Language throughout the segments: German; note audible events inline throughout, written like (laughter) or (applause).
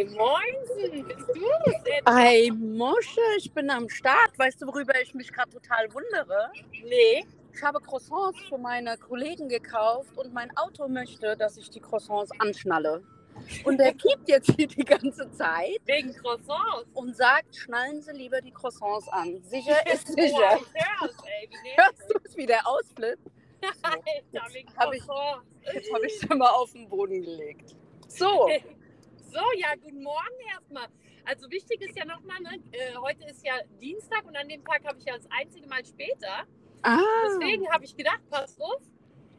Ei, Moinsen, bist du es? Ei, Mosche, ich bin am Start. Weißt du, worüber ich mich gerade total wundere? Nee. Ich habe Croissants für meine Kollegen gekauft und mein Auto möchte, dass ich die Croissants anschnalle. Und der kippt jetzt hier die ganze Zeit Wegen Croissants. und sagt, schnallen Sie lieber die Croissants an. Sicher (laughs) ist sicher. Hörst du es, wie der ausflippt? (laughs) Alter, Jetzt wegen hab ich-. Jetzt habe ich es mal auf den Boden gelegt. So, (laughs) So, ja, guten Morgen erstmal. Also wichtig ist ja nochmal, ne, äh, heute ist ja Dienstag und an dem Tag habe ich ja das einzige Mal später. ah, Deswegen habe ich gedacht, pass auf,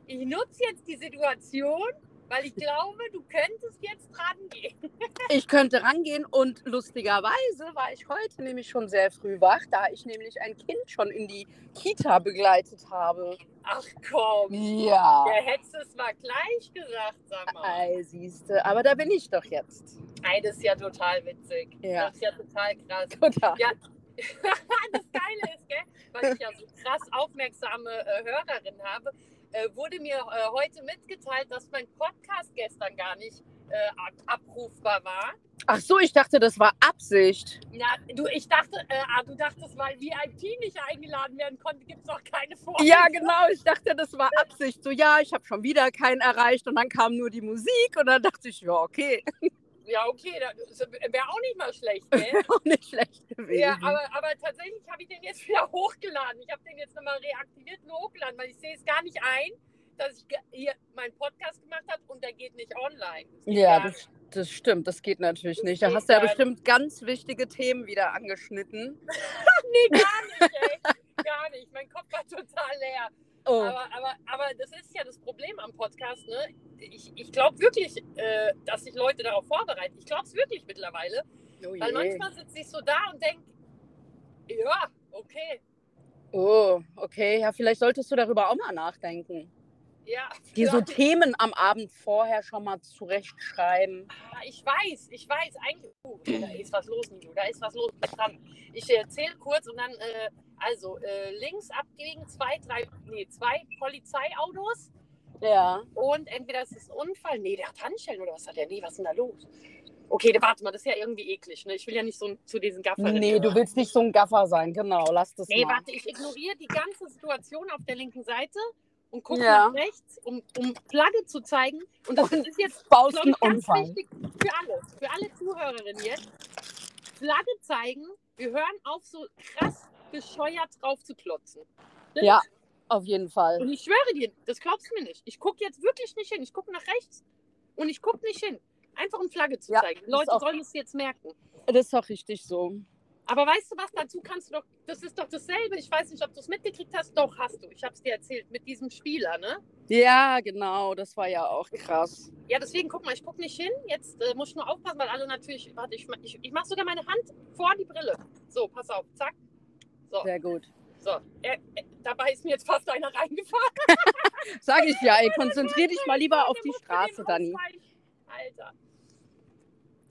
ich nutze jetzt die Situation, weil ich glaube, du könntest jetzt dran gehen. (laughs) ich könnte rangehen und lustigerweise war ich heute nämlich schon sehr früh wach, da ich nämlich ein Kind schon in die Kita begleitet habe. Ach komm, Ja. der hättest es mal gleich gesagt, sag mal. Ei, siehste, aber da bin ich doch jetzt. Ey, das ist ja total witzig. Ja. Das ist ja total krass. Total. Ja. (laughs) das Geile ist, gell, weil ich ja so krass aufmerksame äh, Hörerin habe, äh, wurde mir äh, heute mitgeteilt, dass mein Podcast gestern gar nicht äh, ab abrufbar war. Ach so, ich dachte, das war Absicht. Ja, du, ich dachte, äh, ah, du dachtest, weil VIP nicht eingeladen werden konnte, gibt es auch keine Vor. Ja, genau, ich dachte, das war Absicht. So, ja, ich habe schon wieder keinen erreicht und dann kam nur die Musik und dann dachte ich, ja, okay, Ja, okay, wäre auch nicht mal schlecht, (laughs) gell? auch nicht schlecht gewesen. Ja, aber, aber tatsächlich habe ich den jetzt (laughs) wieder hochgeladen. Ich habe den jetzt nochmal reaktiviert und hochgeladen, weil ich sehe es gar nicht ein, dass ich hier meinen Podcast gemacht habe und der geht nicht online. Das Ja, das, das stimmt, das geht natürlich Das nicht. Da hast du ja bestimmt ganz wichtige Themen wieder angeschnitten. (laughs) Nee, gar nicht, ey. Gar nicht. Mein Kopf war total leer. Oh, Aber, aber, aber das ist ja das Problem am Podcast. Ne? Ich, ich glaube wirklich, äh, dass sich Leute darauf vorbereiten. Ich glaube es wirklich mittlerweile. oh Weil manchmal sitze ich so da und denke, ja, okay. Oh, okay. Ja, vielleicht solltest du darüber auch mal nachdenken. Ja, Die so. Themen am Abend vorher schon mal zurechtschreiben. Ah, Ich weiß, ich weiß, eigentlich. Oh, da ist was los, Nilo, da ist was los. Dran. Ich erzähle kurz und dann, äh, also äh, links abgegen zwei, drei, nee, zwei Polizeiautos Ja. und entweder ist es ein Unfall, nee, der hat Handschellen oder was hat der? Nee, was ist denn da los? Okay, warte mal, das ist ja irgendwie eklig, ne? Ich will ja nicht so zu diesen Gafferinnen. Nee, du willst nicht so ein Gaffer sein, genau. Lass das Nee, mal. warte, ich ignoriere die ganze Situation auf der linken Seite und gucke Ja. nach rechts, um, um Flagge zu zeigen. Und das ist jetzt Baust ich, ganz Unfall. wichtig für alle, für alle Zuhörerinnen jetzt. Flagge zeigen, wir hören auf, so krass bescheuert drauf zu klotzen. Das Ja, auf jeden Fall. Und ich schwöre dir, das glaubst du mir nicht. Ich gucke jetzt wirklich nicht hin. Ich gucke nach rechts und ich gucke nicht hin. Einfach um Flagge zu Ja, zeigen. Leute auch- sollen es jetzt merken. Das ist doch richtig so. Aber weißt du was, dazu kannst du doch, das ist doch dasselbe. Ich weiß nicht, ob du es mitgekriegt hast. Doch, hast du. Ich habe es dir erzählt mit diesem Spieler, ne? Ja, genau. Das war ja auch krass. Ja, deswegen, guck mal, ich gucke nicht hin. Jetzt äh, muss ich nur aufpassen, weil alle natürlich, warte, ich, ich, ich mache sogar meine Hand vor die Brille. So, pass auf, zack. So, Sehr gut. so. Er, er, dabei ist mir jetzt fast einer reingefahren. (laughs) Sag ich ja, ey, (laughs) konzentrier dich mal lieber auf die Straße, Dani. Alter.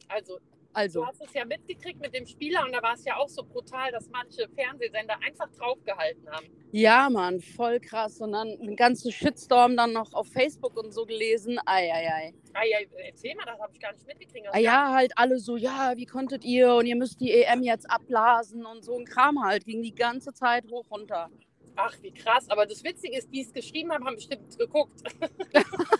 Also, du Also, hast es ja mitgekriegt mit dem Spieler und da war es ja auch so brutal, dass manche Fernsehsender einfach draufgehalten haben. ja, Mann, voll krass. Und dann ein ganzer Shitstorm dann noch auf Facebook und so gelesen. Ei, ei, ei. Erzähl mal, das habe ich gar nicht mitgekriegt. Ah, ja, halt alle so, ja, wie konntet ihr und ihr müsst die EM jetzt abblasen und so ein Kram halt. Ging die ganze Zeit hoch runter. Ach, wie krass. Aber das Witzige ist, die es geschrieben haben, haben bestimmt geguckt. (laughs)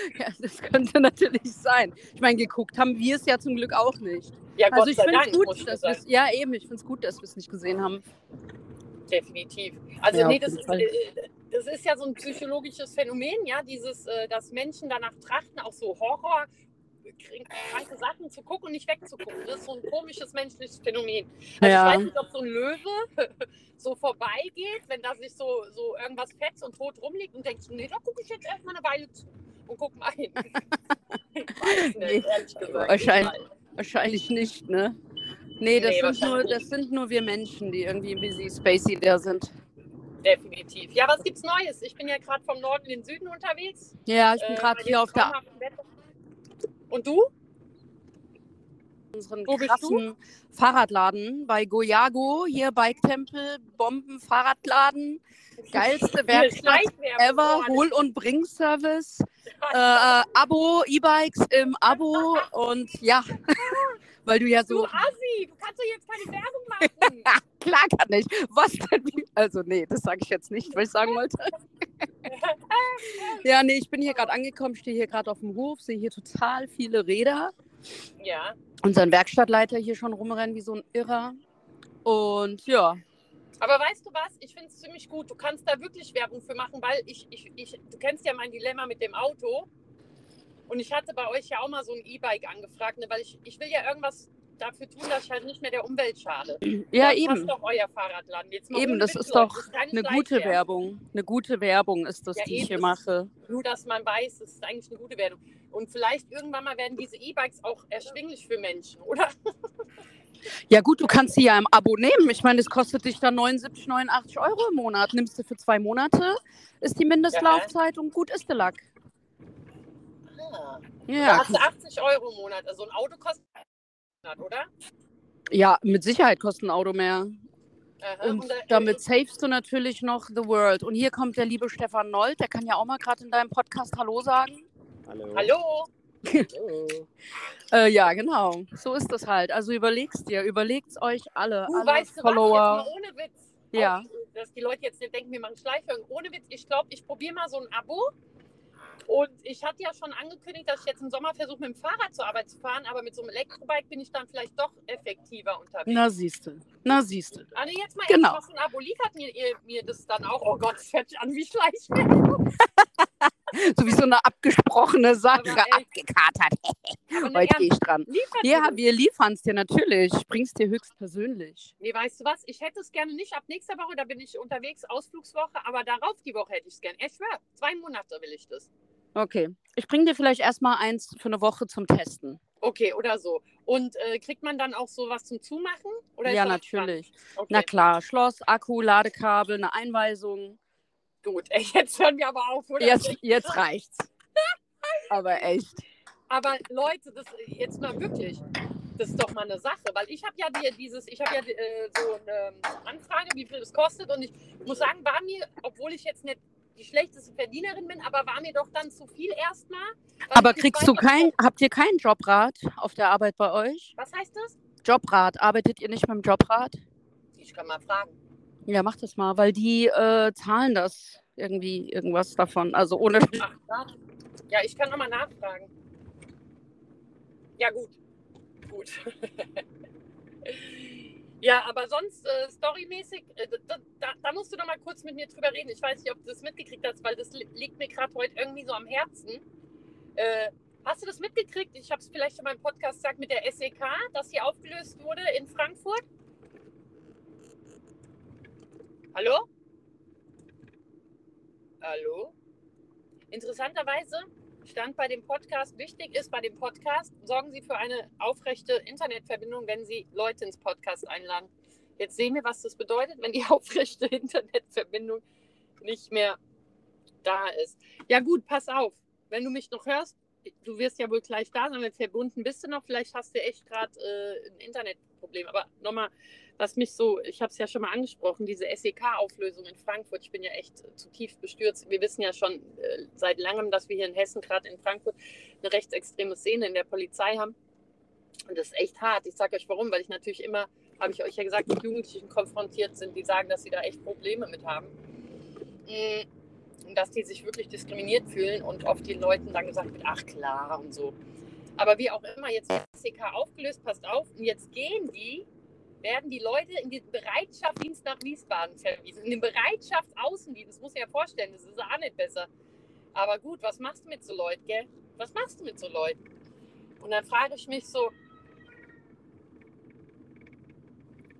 (laughs) Ja, das könnte natürlich sein. Ich meine, geguckt haben wir es ja zum Glück auch nicht. Ja, Also Gott ich sei finde es gut, ich dass sagen. wir's, ja eben, ich finde es gut, dass wir es nicht gesehen haben. Definitiv. Also Ja, nee, das ist, äh, das ist ja so ein psychologisches Phänomen, ja, dieses, äh, dass Menschen danach trachten, auch so Horror, kranke Sachen zu gucken und nicht wegzugucken. Das ist so ein komisches menschliches Phänomen. Also Ja. ich weiß nicht, ob so ein Löwe (laughs) so vorbeigeht, wenn da sich so, so irgendwas fetzt und tot rumliegt und denkt, nee, da gucke ich jetzt erstmal eine Weile zu und guck mal hin. (laughs) ich weiß nicht, ehrlich gesagt. wahrscheinlich. Wahrscheinlich nicht, ne? Nee, das, Nee, sind nur, das sind nur wir Menschen, die irgendwie ein bisschen spacey da sind. Definitiv. Ja, was gibt's Neues? Ich bin ja gerade vom Norden in den Süden unterwegs. Ja, ich bin Äh, gerade bei hier auf der. Und du? Unseren Wo krassen Fahrradladen bei Goyago, hier Bike Tempel, Bomben Fahrradladen, (laughs) geilste Werkstatt ever, Hol- und Bring-Service, (laughs) äh, äh, Abo, E-Bikes im Abo und ja, (laughs) weil du ja Du so, Assi, du kannst doch jetzt keine Werbung machen. klar kann ich, was denn, also nee, das sage ich jetzt nicht, was ich sagen wollte. Ja, nee, ich bin hier gerade angekommen, stehe hier gerade auf dem Hof, sehe hier total viele Räder. Ja. Unseren Werkstattleiter hier schon rumrennen wie so ein Irrer. Und ja, Aber weißt du was? Ich finde es ziemlich gut. Du kannst da wirklich Werbung für machen, weil ich, ich, ich, du kennst ja mein Dilemma mit dem Auto. Und ich hatte bei euch ja auch mal so ein E-Bike angefragt, ne? weil ich, ich will ja irgendwas dafür tun, dass ich halt nicht mehr der Umwelt schade. ja Dort eben. passt doch euer Fahrradladen. Jetzt Eben, das ist doch das eine gute. Werbung. Eine gute Werbung ist das, Ja, die ich hier das mache. Nur, dass man weiß, es ist eigentlich eine gute Werbung. Und vielleicht irgendwann mal werden diese E-Bikes auch erschwinglich für Menschen, oder? Ja gut, du kannst sie ja im Abo nehmen. Ich meine, es kostet dich dann 79, 89 Euro im Monat. Nimmst du für zwei Monate, ist die Mindestlaufzeit und gut ist der Lack. Ah. Da Ja, hast du 80 Euro im Monat. Also ein Auto kostet 100, oder? ja, mit Sicherheit kostet ein Auto mehr. Aha. Und da- damit savest du natürlich noch the world. Und hier kommt der liebe Stefan Nold, der kann ja auch mal gerade in deinem Podcast Hallo sagen. Hallo. Hallo? Hallo. (laughs) Äh, ja, genau. So ist das halt. Also überleg's dir, überlegt's euch alle, Du alle weißt du Follower. was, jetzt mal ohne Witz. Ja. Auch, dass die Leute jetzt nicht denken, wir machen Schleichwerbung. Ohne Witz, ich glaube, ich probiere mal so ein Abo. Und ich hatte ja schon angekündigt, dass ich jetzt im Sommer versuche, mit dem Fahrrad zur Arbeit zu fahren, aber mit so einem Elektrobike bin ich dann vielleicht doch effektiver unterwegs. Na siehste, na siehste. Ah, nee, jetzt mal Genau. ehrlich, was für ein Abo liefert mir, mir das dann auch? Oh Gott, sich an wie Schleichwerbung. (laughs) So wie so eine abgesprochene Sache, abgekatert. (laughs) Heute gehe ich dran. Ja, wir liefern es dir natürlich. Ich bring's dir höchstpersönlich. Nee, weißt du was? Ich hätte es gerne nicht ab nächster Woche, da bin ich unterwegs, Ausflugswoche, aber darauf die Woche hätte ich es gerne. Ich schwör, zwei Monate will ich das. Okay. Ich bring dir vielleicht erstmal eins für eine Woche zum Testen. Okay, oder so. Und äh, kriegt man dann auch sowas zum Zumachen? Ja, natürlich. Okay, Na klar, Schloss, Akku, Ladekabel, eine Einweisung. gut. Ey, (laughs) jetzt hören wir aber auf, oder? Jetzt, jetzt reicht's. (laughs) Aber echt. Aber Leute, das jetzt mal wirklich, das ist doch mal eine Sache, weil ich habe ja dir dieses, ich habe ja äh, so eine Anfrage, wie viel das kostet und ich muss sagen, war mir, obwohl ich jetzt nicht die schlechteste Verdienerin bin, aber war mir doch dann zu viel erstmal. Aber kriegst du kein, habt ihr keinen Jobrat auf der Arbeit bei euch? Was heißt das? Jobrat, arbeitet ihr nicht mit dem Jobrat? Ich kann mal fragen. Ja, mach das mal, weil die äh, zahlen das irgendwie irgendwas davon. Also ohne. Ach. Ja, ich kann nochmal nachfragen. Ja, gut. Gut. (laughs) ja, aber sonst äh, storymäßig, äh, da, musst du noch mal kurz mit mir drüber reden. Ich weiß nicht, ob du das mitgekriegt hast, weil das li liegt mir gerade heute irgendwie so am Herzen. Äh, hast du das mitgekriegt? Ich habe es vielleicht in meinem Podcast gesagt mit der SEK, dass sie aufgelöst wurde in Frankfurt. Hallo? Hallo? Interessanterweise stand bei dem Podcast, wichtig ist bei dem Podcast, sorgen Sie für eine aufrechte Internetverbindung, wenn Sie Leute ins Podcast einladen. Jetzt sehen wir, was das bedeutet, wenn die (laughs) aufrechte Internetverbindung nicht mehr da ist. Ja gut, pass auf, wenn du mich noch hörst, du wirst ja wohl gleich da sein, wenn verbunden bist du noch, vielleicht hast du echt gerade äh, ein Internetproblem. Aber nochmal, was mich so, ich habe es ja schon mal angesprochen, diese SEK-Auflösung in Frankfurt, ich bin ja echt äh, zutiefst bestürzt. Wir wissen ja schon äh, seit langem, dass wir hier in Hessen, gerade in Frankfurt, eine rechtsextreme Szene in der Polizei haben. Und das ist echt hart. Ich sage euch warum, weil ich natürlich immer, habe ich euch ja gesagt, mit Jugendlichen konfrontiert sind, die sagen, dass sie da echt Probleme mit haben. Mm, Und dass die sich wirklich diskriminiert fühlen und oft den Leuten dann gesagt wird, ach klar und so. Aber wie auch immer, jetzt wird SEK aufgelöst, passt auf, und jetzt gehen die werden die Leute in den Bereitschaftsdienst nach Wiesbaden verwiesen. In den Bereitschaftsaußendienst, das muss ich ja vorstellen, das ist auch nicht besser. Aber gut, was machst du mit so Leuten, gell? Was machst du mit so Leuten? Und dann frage ich mich so,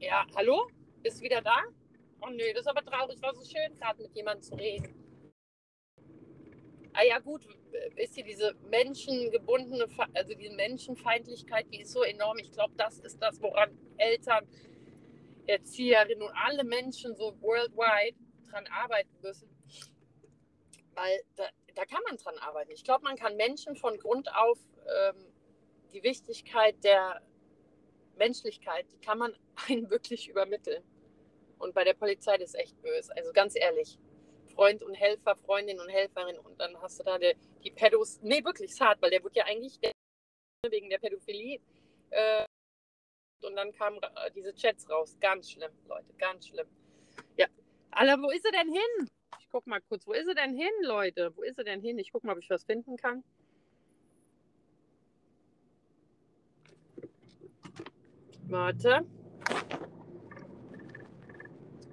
ja, hallo? Ist wieder da? Oh nö, das ist aber traurig, war so schön, gerade mit jemandem zu reden. Ah ja gut, wisst ihr, diese menschengebundene, also diese Menschenfeindlichkeit, die ist so enorm. Ich glaube, das ist das, woran Eltern, Erzieherinnen und alle Menschen so worldwide dran arbeiten müssen. Weil da, da kann man dran arbeiten. Ich glaube, man kann Menschen von Grund auf ähm, die Wichtigkeit der Menschlichkeit, die kann man (laughs) einen wirklich übermitteln. Und bei der Polizei das ist echt böse. Also ganz ehrlich. Freund und Helfer, Freundin und Helferin und dann hast du da die, die Pädos. Nee, wirklich, ist hart, weil der wurde ja eigentlich der, wegen der Pädophilie. Äh, und dann kamen äh, diese Chats raus. Ganz schlimm, Leute, ganz schlimm. Ja. Alter, wo ist er denn hin? Ich guck mal kurz, wo ist er denn hin, Leute? Wo ist er denn hin? Ich guck mal, ob ich was finden kann. Warte.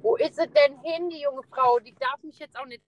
Wo ist sie denn hin, die junge Frau? Die darf mich jetzt auch nicht